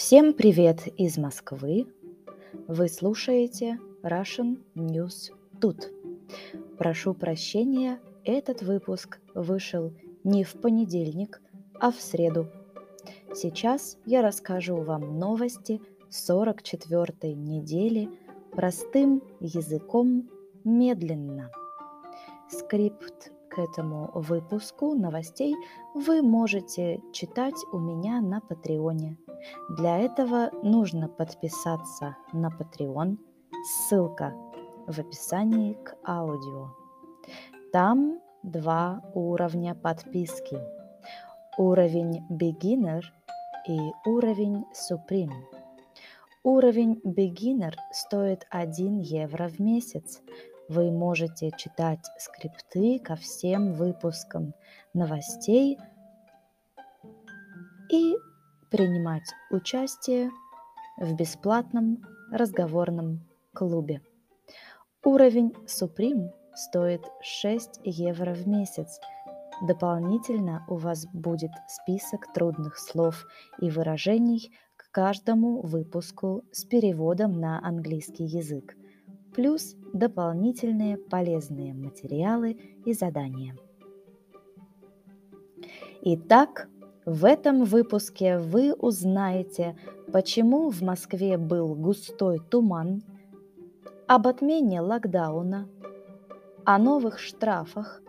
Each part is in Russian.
Всем привет из Москвы! Вы слушаете Russian News Тут. Прошу прощения, этот выпуск вышел не в понедельник, а в среду. Сейчас я расскажу вам новости 44-й недели простым языком медленно. Скрипт к этому выпуску новостей вы можете читать у меня на Патреоне. Для этого нужно подписаться на Patreon. Ссылка в описании к аудио. Там два уровня подписки. Уровень Beginner и уровень Supreme. Уровень Beginner стоит 1 евро в месяц, вы можете читать скрипты ко всем выпускам новостей и принимать участие в бесплатном разговорном клубе. Уровень Supreme стоит 6 евро в месяц. Дополнительно у вас будет список трудных слов и выражений к каждому выпуску с переводом на английский язык плюс дополнительные полезные материалы и задания. Итак, в этом выпуске вы узнаете, почему в Москве был густой туман, об отмене локдауна, о новых штрафах,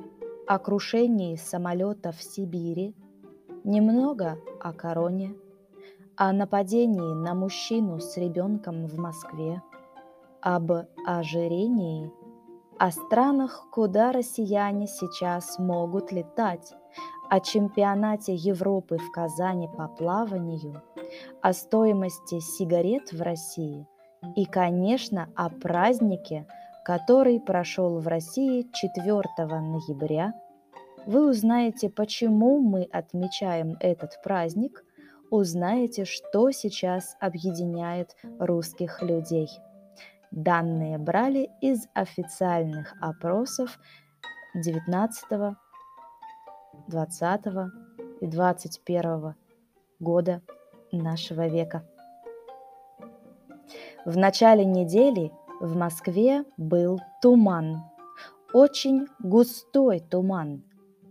о крушении самолета в Сибири, немного о короне, о нападении на мужчину с ребенком в Москве – об ожирении, о странах, куда россияне сейчас могут летать, о чемпионате Европы в Казани по плаванию, о стоимости сигарет в России и, конечно, о празднике, который прошел в России 4 ноября. Вы узнаете, почему мы отмечаем этот праздник, узнаете, что сейчас объединяет русских людей – Данные брали из официальных опросов 19, 20 и 21 года нашего века. В начале недели в Москве был туман, очень густой туман.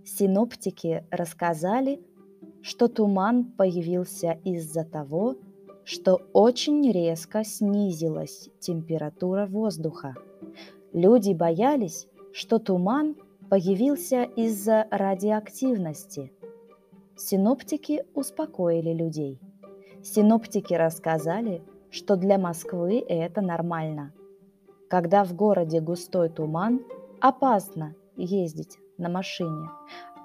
Синоптики рассказали, что туман появился из-за того, что очень резко снизилась температура воздуха. Люди боялись, что туман появился из-за радиоактивности. Синоптики успокоили людей. Синоптики рассказали, что для Москвы это нормально. Когда в городе густой туман, опасно ездить на машине.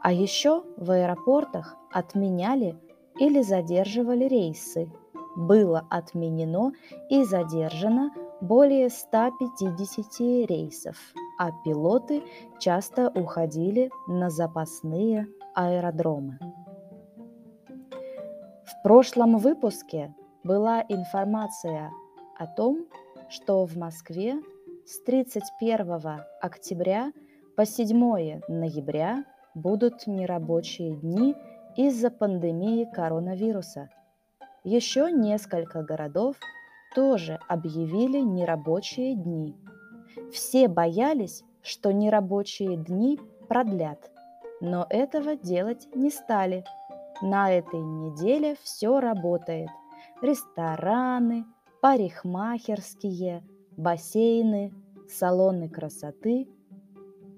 А еще в аэропортах отменяли или задерживали рейсы – было отменено и задержано более 150 рейсов, а пилоты часто уходили на запасные аэродромы. В прошлом выпуске была информация о том, что в Москве с 31 октября по 7 ноября будут нерабочие дни из-за пандемии коронавируса – еще несколько городов тоже объявили нерабочие дни. Все боялись, что нерабочие дни продлят, но этого делать не стали. На этой неделе все работает. Рестораны, парикмахерские, бассейны, салоны красоты.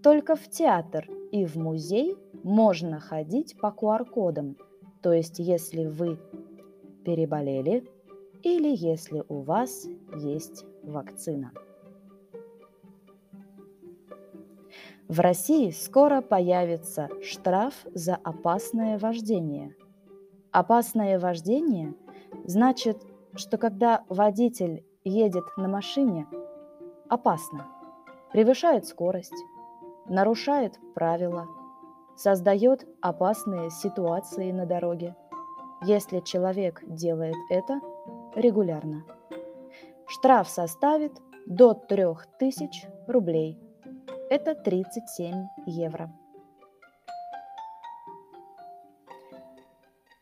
Только в театр и в музей можно ходить по QR-кодам. То есть, если вы переболели или если у вас есть вакцина. В России скоро появится штраф за опасное вождение. Опасное вождение значит, что когда водитель едет на машине, опасно, превышает скорость, нарушает правила, создает опасные ситуации на дороге – если человек делает это регулярно. Штраф составит до 3000 рублей. Это 37 евро.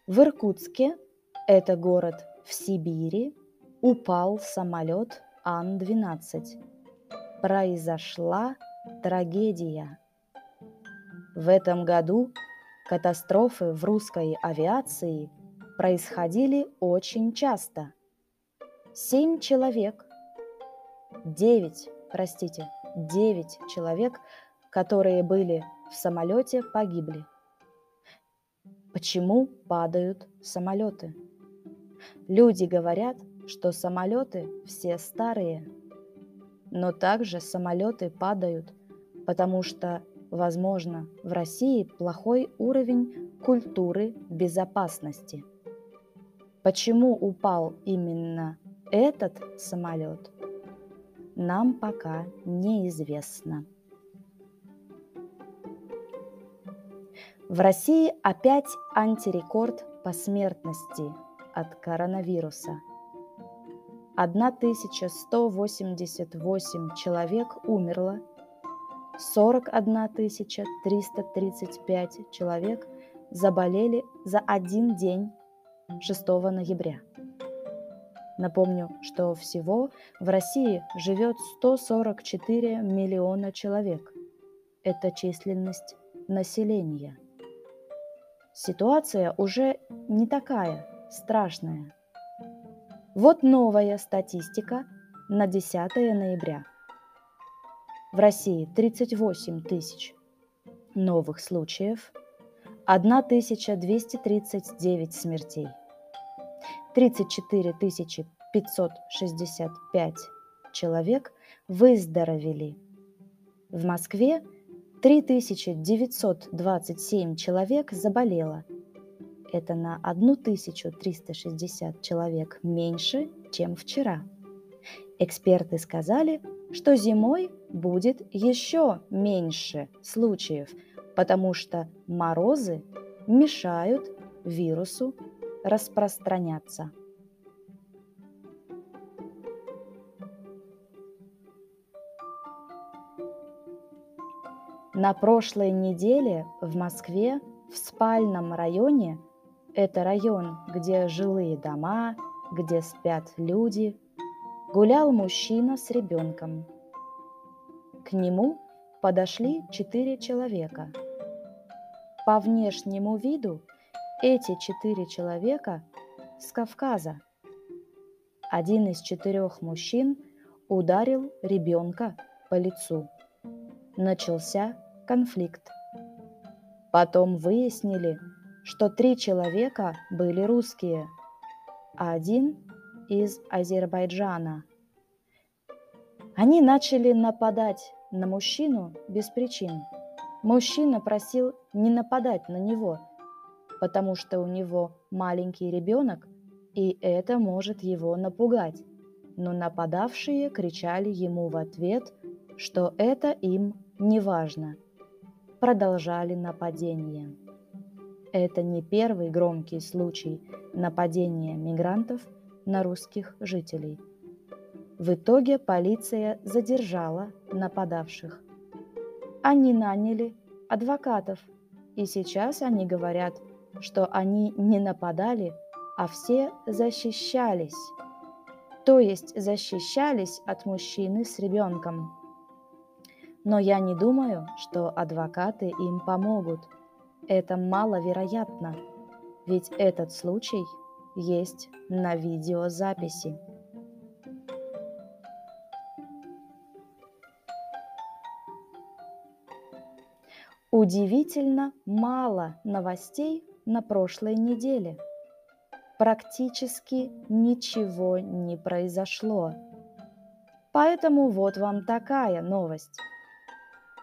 В Иркутске, это город в Сибири упал самолет Ан-12. Произошла трагедия. В этом году катастрофы в русской авиации происходили очень часто. Семь человек, девять, простите, девять человек, которые были в самолете, погибли. Почему падают самолеты? Люди говорят, что самолеты все старые, но также самолеты падают, потому что, возможно, в России плохой уровень культуры безопасности. Почему упал именно этот самолет, нам пока неизвестно. В России опять антирекорд по смертности от коронавируса. 1188 человек умерло, 41 335 человек заболели за один день 6 ноября. Напомню, что всего в России живет 144 миллиона человек. Это численность населения. Ситуация уже не такая страшная. Вот новая статистика на 10 ноября. В России 38 тысяч новых случаев, 1239 смертей – 34 565 человек выздоровели. В Москве 3927 человек заболело. Это на 1360 человек меньше, чем вчера. Эксперты сказали, что зимой будет еще меньше случаев, потому что морозы мешают вирусу распространяться. На прошлой неделе в Москве в спальном районе, это район, где жилые дома, где спят люди, гулял мужчина с ребенком. К нему подошли четыре человека. По внешнему виду эти четыре человека с Кавказа. Один из четырех мужчин ударил ребенка по лицу. Начался конфликт. Потом выяснили, что три человека были русские, а один из Азербайджана. Они начали нападать на мужчину без причин. Мужчина просил не нападать на него – потому что у него маленький ребенок, и это может его напугать. Но нападавшие кричали ему в ответ, что это им не важно. Продолжали нападение. Это не первый громкий случай нападения мигрантов на русских жителей. В итоге полиция задержала нападавших. Они наняли адвокатов, и сейчас они говорят – что они не нападали, а все защищались. То есть защищались от мужчины с ребенком. Но я не думаю, что адвокаты им помогут. Это маловероятно, ведь этот случай есть на видеозаписи. Удивительно мало новостей на прошлой неделе. Практически ничего не произошло. Поэтому вот вам такая новость.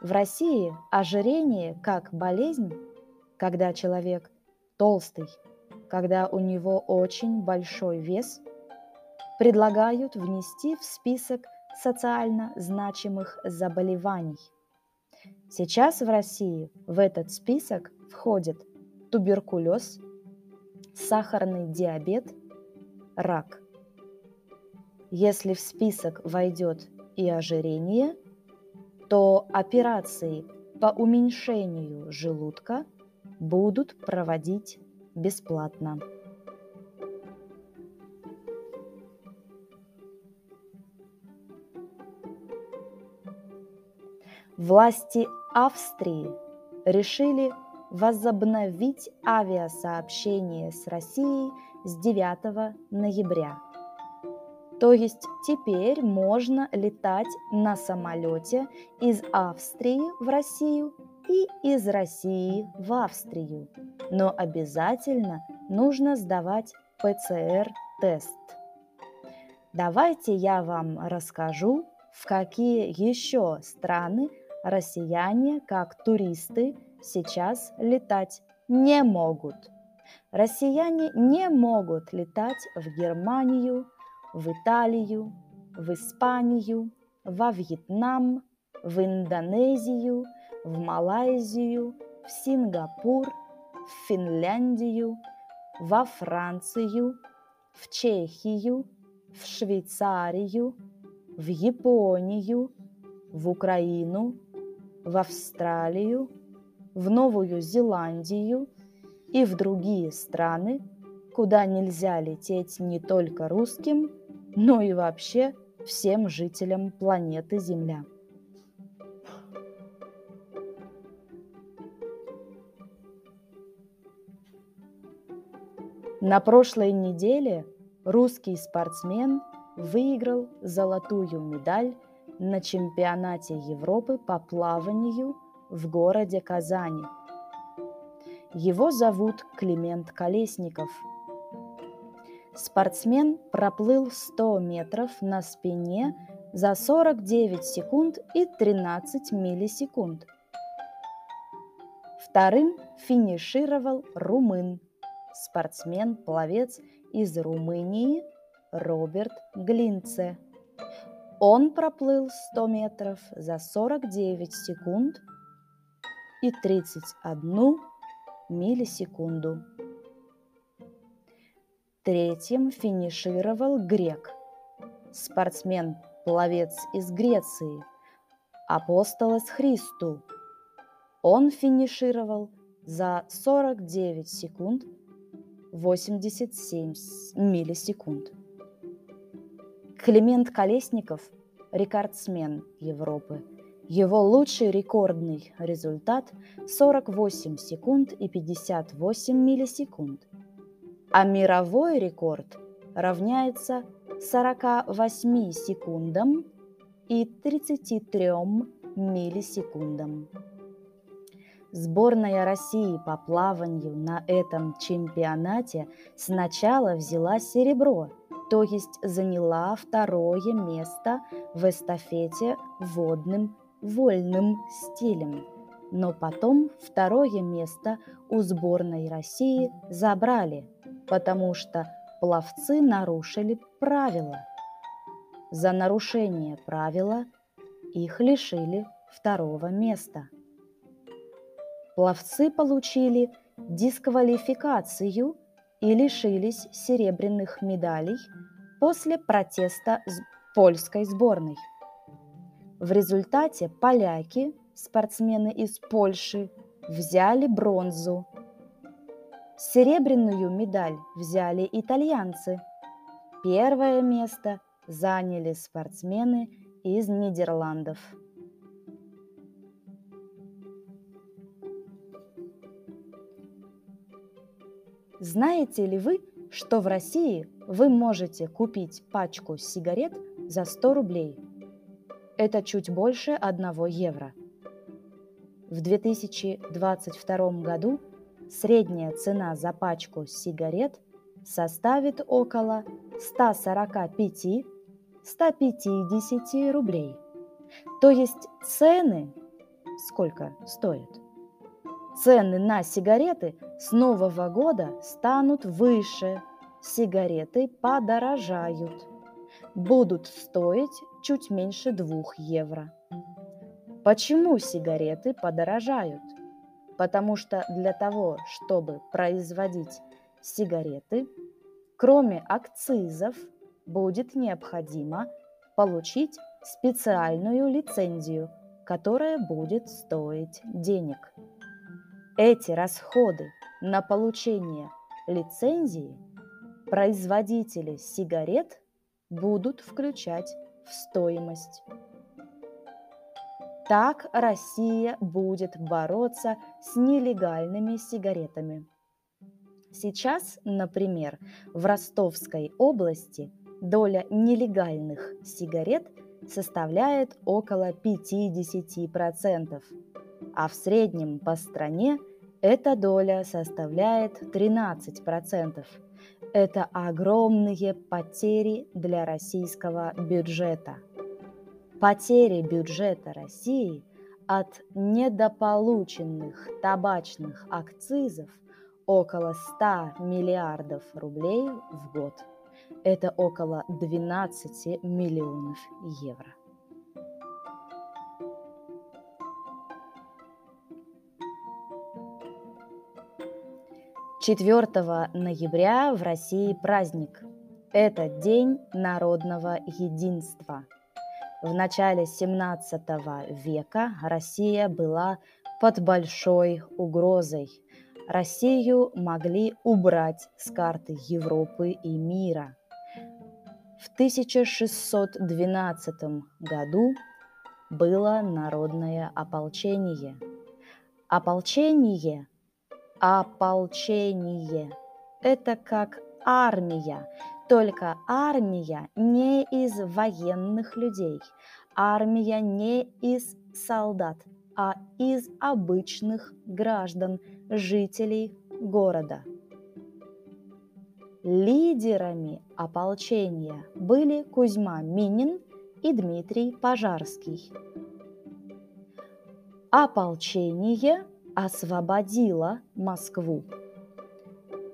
В России ожирение как болезнь, когда человек толстый, когда у него очень большой вес, предлагают внести в список социально значимых заболеваний. Сейчас в России в этот список входят туберкулез, сахарный диабет, рак. Если в список войдет и ожирение, то операции по уменьшению желудка будут проводить бесплатно. Власти Австрии решили возобновить авиасообщение с Россией с 9 ноября. То есть теперь можно летать на самолете из Австрии в Россию и из России в Австрию. Но обязательно нужно сдавать ПЦР-тест. Давайте я вам расскажу, в какие еще страны россияне, как туристы, сейчас летать не могут. Россияне не могут летать в Германию, в Италию, в Испанию, во Вьетнам, в Индонезию, в Малайзию, в Сингапур, в Финляндию, во Францию, в Чехию, в Швейцарию, в Японию, в Украину, в Австралию, в Новую Зеландию и в другие страны, куда нельзя лететь не только русским, но и вообще всем жителям планеты Земля. На прошлой неделе русский спортсмен выиграл золотую медаль на чемпионате Европы по плаванию в городе Казани. Его зовут Климент Колесников. Спортсмен проплыл 100 метров на спине за 49 секунд и 13 миллисекунд. Вторым финишировал румын, спортсмен-пловец из Румынии Роберт Глинце – он проплыл 100 метров за 49 секунд и 31 миллисекунду. Третьим финишировал грек, спортсмен-пловец из Греции, Апостолос Христу. Он финишировал за 49 секунд 87 миллисекунд. Климент Колесников – рекордсмен Европы. Его лучший рекордный результат – 48 секунд и 58 миллисекунд. А мировой рекорд равняется 48 секундам и 33 миллисекундам. Сборная России по плаванию на этом чемпионате сначала взяла серебро – то есть заняла второе место в эстафете водным вольным стилем. Но потом второе место у сборной России забрали, потому что пловцы нарушили правила. За нарушение правила их лишили второго места. Пловцы получили дисквалификацию и лишились серебряных медалей после протеста польской сборной. В результате поляки, спортсмены из Польши, взяли бронзу. Серебряную медаль взяли итальянцы. Первое место заняли спортсмены из Нидерландов. Знаете ли вы, что в России вы можете купить пачку сигарет за 100 рублей? Это чуть больше 1 евро. В 2022 году средняя цена за пачку сигарет составит около 145-150 рублей. То есть цены сколько стоят? Цены на сигареты с нового года станут выше. Сигареты подорожают. Будут стоить чуть меньше двух евро. Почему сигареты подорожают? Потому что для того, чтобы производить сигареты, кроме акцизов, будет необходимо получить специальную лицензию, которая будет стоить денег. Эти расходы на получение лицензии производители сигарет будут включать в стоимость. Так Россия будет бороться с нелегальными сигаретами. Сейчас, например, в Ростовской области доля нелегальных сигарет составляет около 50%, а в среднем по стране эта доля составляет 13%. Это огромные потери для российского бюджета. Потери бюджета России от недополученных табачных акцизов около 100 миллиардов рублей в год. Это около 12 миллионов евро. 4 ноября в России праздник. Это День народного единства. В начале 17 века Россия была под большой угрозой. Россию могли убрать с карты Европы и мира. В 1612 году было народное ополчение. Ополчение – Ополчение – это как армия, только армия не из военных людей, армия не из солдат, а из обычных граждан, жителей города. Лидерами ополчения были Кузьма Минин и Дмитрий Пожарский. Ополчение освободила Москву.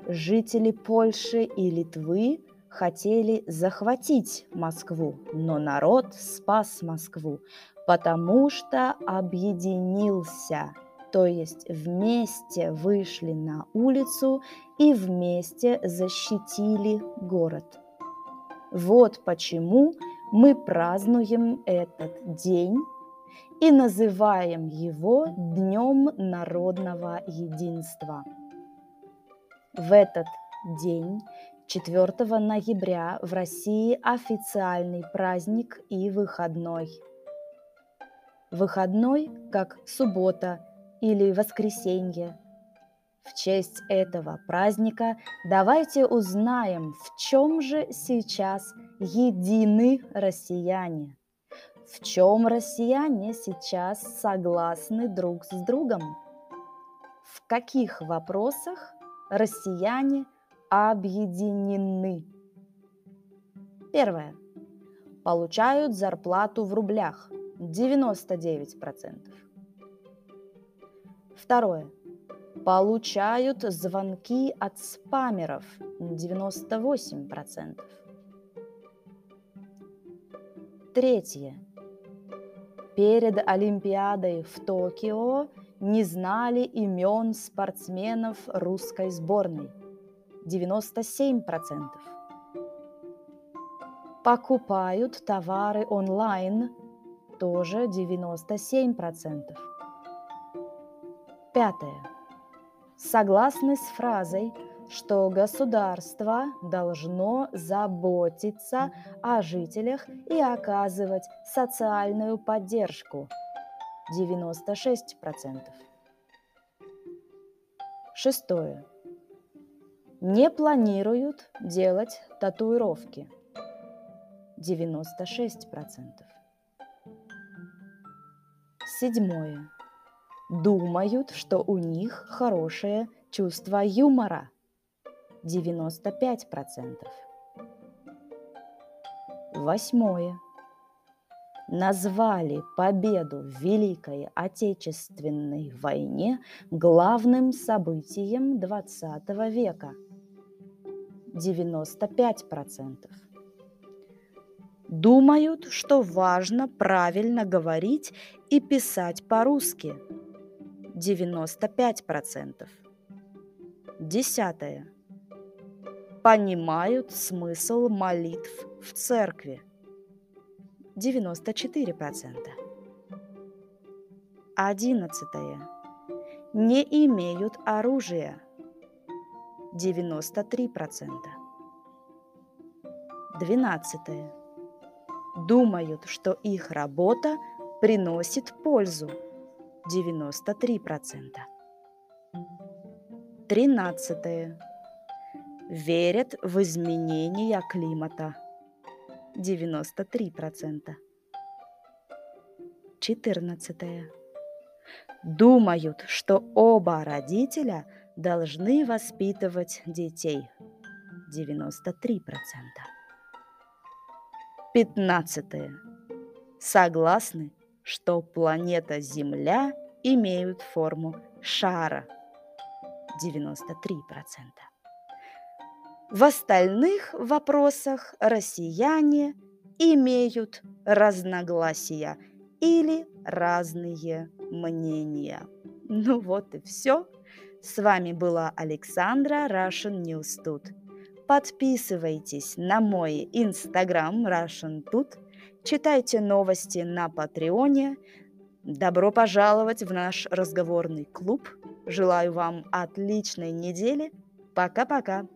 Жители Польши и Литвы хотели захватить Москву, но народ спас Москву, потому что объединился, то есть вместе вышли на улицу и вместе защитили город. Вот почему мы празднуем этот день и называем его Днем народного единства. В этот день, 4 ноября, в России официальный праздник и выходной. Выходной, как суббота или воскресенье. В честь этого праздника давайте узнаем, в чем же сейчас едины россияне – в чем россияне сейчас согласны друг с другом? В каких вопросах россияне объединены? Первое. Получают зарплату в рублях 99%. Второе. Получают звонки от спамеров 98%. Третье перед Олимпиадой в Токио не знали имен спортсменов русской сборной. 97%. Покупают товары онлайн. Тоже 97%. Пятое. Согласны с фразой – что государство должно заботиться о жителях и оказывать социальную поддержку. 96%. Шестое. Не планируют делать татуировки. 96%. Седьмое. Думают, что у них хорошее чувство юмора. 95%. Восьмое. Назвали победу в Великой Отечественной войне главным событием XX века. 95%. Думают, что важно правильно говорить и писать по-русски. 95%. Десятое понимают смысл молитв в церкви. 94%. Одиннадцатое. Не имеют оружия. 93%. Двенадцатое. Думают, что их работа приносит пользу 93%. 13. Верят в изменения климата 93%. 14. Думают, что оба родителя должны воспитывать детей 93%. 15. Согласны, что планета Земля имеют форму шара 93%. В остальных вопросах россияне имеют разногласия или разные мнения. Ну вот и все. С вами была Александра Russian News Tut. Подписывайтесь на мой инстаграм Russian Tut, читайте новости на Патреоне. Добро пожаловать в наш разговорный клуб. Желаю вам отличной недели. Пока-пока.